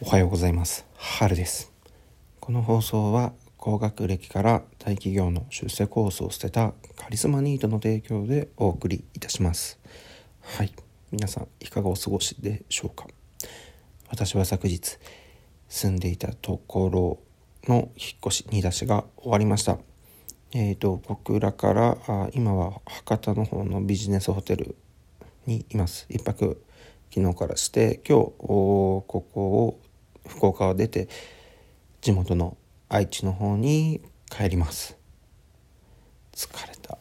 おはようございます。春です。この放送は高学歴から大企業の出世コースを捨てたカリスマニートの提供でお送りいたします。はい。皆さんいかがお過ごしでしょうか？私は昨日住んでいたところの引っ越し煮出しが終わりました。えーと、僕らからあ今は博多の方のビジネスホテルにいます。一泊昨日からして今日ここを福岡を出て地元の愛知の方に帰ります。疲れた。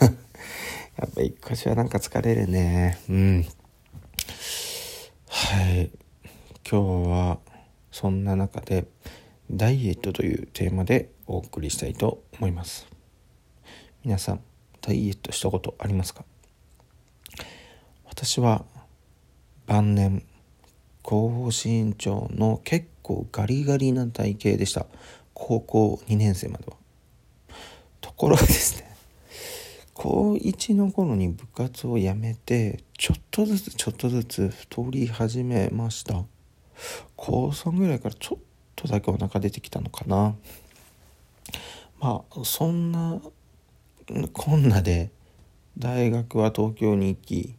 やっぱ一箇所はなんか疲れるね。うん。はい。今日はそんな中でダイエットというテーマでお送りしたいと思います。皆さんダイエットしたことありますか？私は晩年高身長の結構ガリガリな体型でした。高校2年生までは。ところがですね高1の頃に部活を辞めてちょっとずつちょっとずつ太り始めました。高3ぐらいからちょっとだけお腹出てきたのかな。まあそんなこんなで大学は東京に行き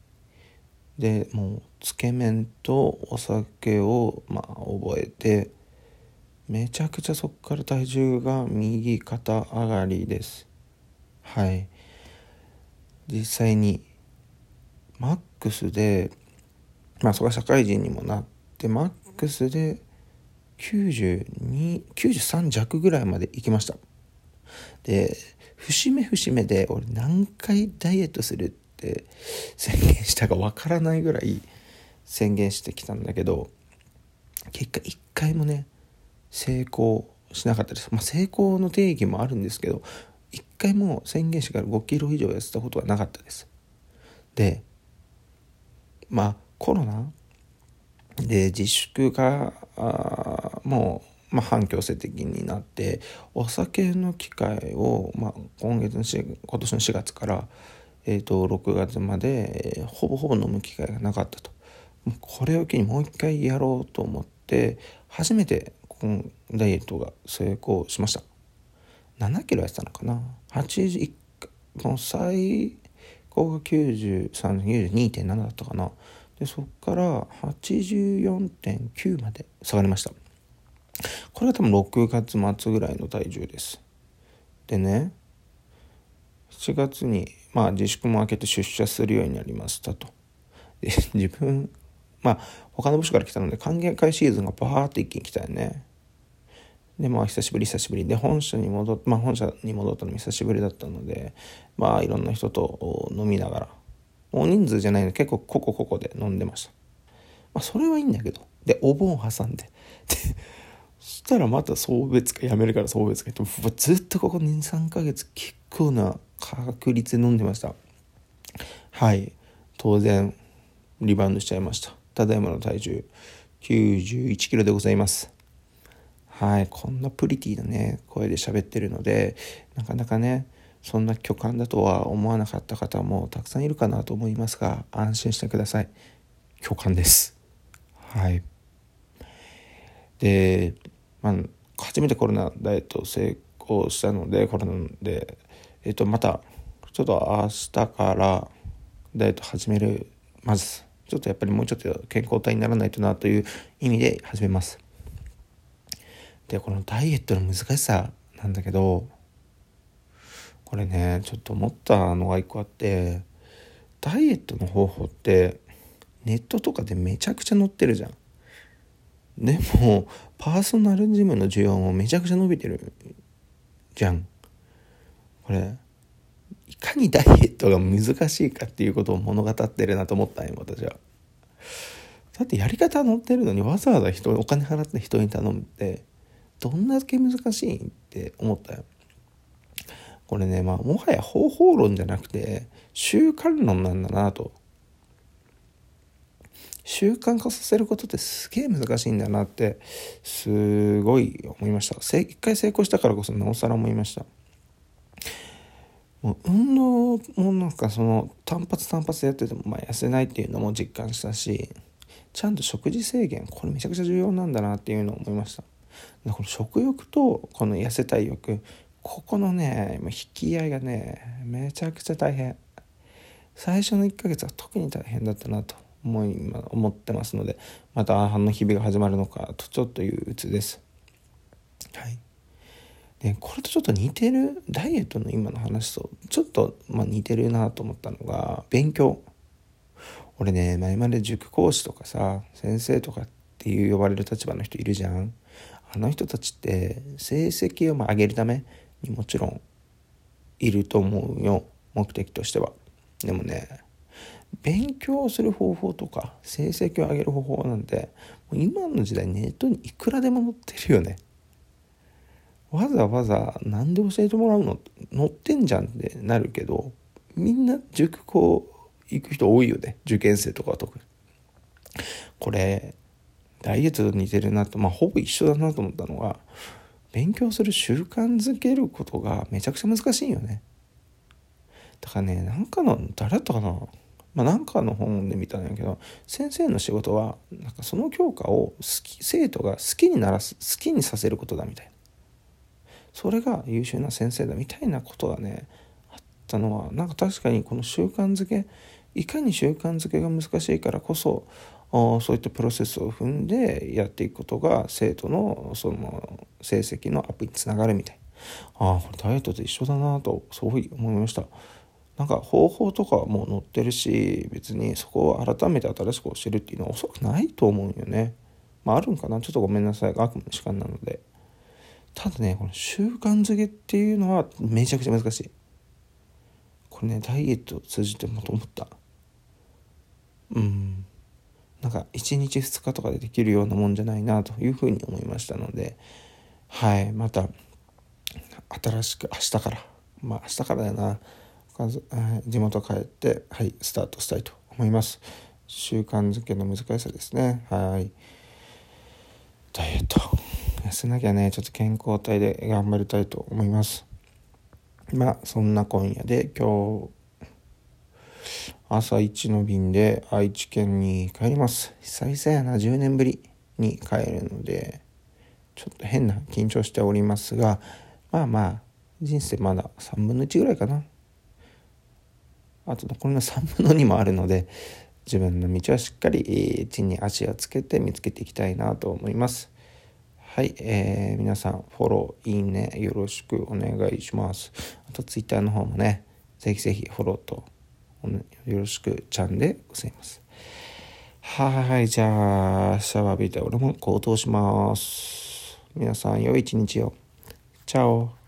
でもうつけ麺とお酒をまあ覚えてめちゃくちゃそっから体重が右肩上がりです。はい。実際にマックスでまあそこは社会人にもなってマックスで9293弱ぐらいまで行きました。で節目節目で俺何回ダイエットするって宣言したかわからないぐらい宣言してきたんだけど結果一回もね成功しなかったです、まあ、成功の定義もあるんですけど一回も宣言してから5キロ以上痩せたことはなかったです。でまあコロナで自粛があもう、まあ、反強制的になってお酒の機会を、まあ、今月の今年の4月からえーと、6月まで、えー、ほぼほぼ飲む機会がなかったと。これを機にもう一回やろうと思って初めてこのダイエットが成功しました。7キロやってたのかな？81もう最高が9392.7だったかな？でそこから84.9まで下がりました。これは多分6月末ぐらいの体重です。でね7月にまあ自粛も明けて出社するようになりましたと。で自分まあ他の部署から来たので歓迎会シーズンがバーって一気に来たよね。でまあ久しぶり久しぶり。で本社に戻っまあ本社に戻ったのも久しぶりだったのでまあいろんな人と飲みながら大人数じゃないの結構ここここで飲んでました。まあそれはいいんだけどでお盆挟んで。でそしたらまた送別会やめるから送別会ってずっとここ23ヶ月結構な確率で飲んでました。はい。当然リバウンドしちゃいました。ただいまの体重91キロでございます。はいこんなプリティなね声で喋ってるのでなかなかねそんな巨漢だとは思わなかった方もたくさんいるかなと思いますが安心してください。巨漢です。はい。で、まあ、初めてコロナダイエット成功したのでコロナでえっ、とまたちょっと明日からダイエット始めるまずちょっとやっぱりもうちょっと健康体にならないとなという意味で始めます。でこのダイエットの難しさなんだけどこれねちょっと思ったのが一個あってダイエットの方法ってネットとかでめちゃくちゃ載ってるじゃん。でもパーソナルジムの需要もめちゃくちゃ伸びてるじゃん。これいかにダイエットが難しいかっていうことを物語ってるなと思ったんよ私は。だってやり方載ってるのにわざわざ人お金払って人に頼むってどんだけ難しいって思ったよ。これねまあもはや方法論じゃなくて習慣論なんだなと。習慣化させることってすげえ難しいんだなってすごい思いました。一回成功したからこそなおさら思いました。もう運動もなんかその単発単発でやっててもまあ痩せないっていうのも実感したしちゃんと食事制限これめちゃくちゃ重要なんだなっていうのを思いました。でこの食欲とこの痩せたい欲ここのね引き合いがねめちゃくちゃ大変。最初の1ヶ月は特に大変だったなと思い思ってますのでまたあの日々が始まるのかとちょっという鬱です。はい。でこれとちょっと似てるダイエットの今の話とちょっと、まあ、似てるなと思ったのが勉強。俺ね前まで塾講師とかさ先生とかっていう呼ばれる立場の人いるじゃん。あの人たちって成績をま上げるためにもちろんいると思うよ。目的としては。でもね勉強する方法とか成績を上げる方法なんてもう今の時代ネットにいくらでも載ってるよね。わざわざ何で教えてもらうの？載ってんじゃんってなるけどみんな塾校行く人多いよね。受験生とかは特に。これ来月と似てるなと。まあほぼ一緒だなと思ったのは勉強する習慣づけることがめちゃくちゃ難しいよね。だからねなんかの誰だったかな？まあ、なんかの本で見たんやけど先生の仕事はなんかその教科を好き生徒が好きにならす好きにさせることだみたいな。それが優秀な先生だみたいなことがねあったのはなんか確かにこの習慣づけいかに習慣づけが難しいからこそそういったプロセスを踏んでやっていくことが生徒のその成績のアップにつながるみたい。ああこれダイエットと一緒だなとそういう思いました。なんか方法とかはもう載ってるし別にそこを改めて新しく教えるっていうのはおそらくないと思うよね。まああるんかな？ちょっとごめんなさい。悪夢の時間なので。ただねこの習慣づけっていうのはめちゃくちゃ難しい。これねダイエットを通じてもと思った。うん。なんか1日2日とかでできるようなもんじゃないなというふうに思いましたので。はい。また新しく明日から。まあ明日からだよな。地元帰ってはい。スタートしたいと思います。習慣づけの難しさですね。はい。ダイエット。痩せなきゃねちょっと健康体で頑張りたいと思います。まあそんな今夜で今日朝一の便で愛知県に帰ります。久々やな10年ぶりに帰るのでちょっと変な緊張しておりますがまあまあ人生まだ3分の1ぐらいかな。あと残りの3分の2もあるので自分の道はしっかり地に足をつけて見つけていきたいなと思います。はい、えー、皆さんフォローいいねよろしくお願いしますあとツイッターの方もねぜひぜひフォローとよろしくちゃんでございます。はい、じゃあ、シャワー浴びて俺も行動します。皆さん、良い一日を。チャオ。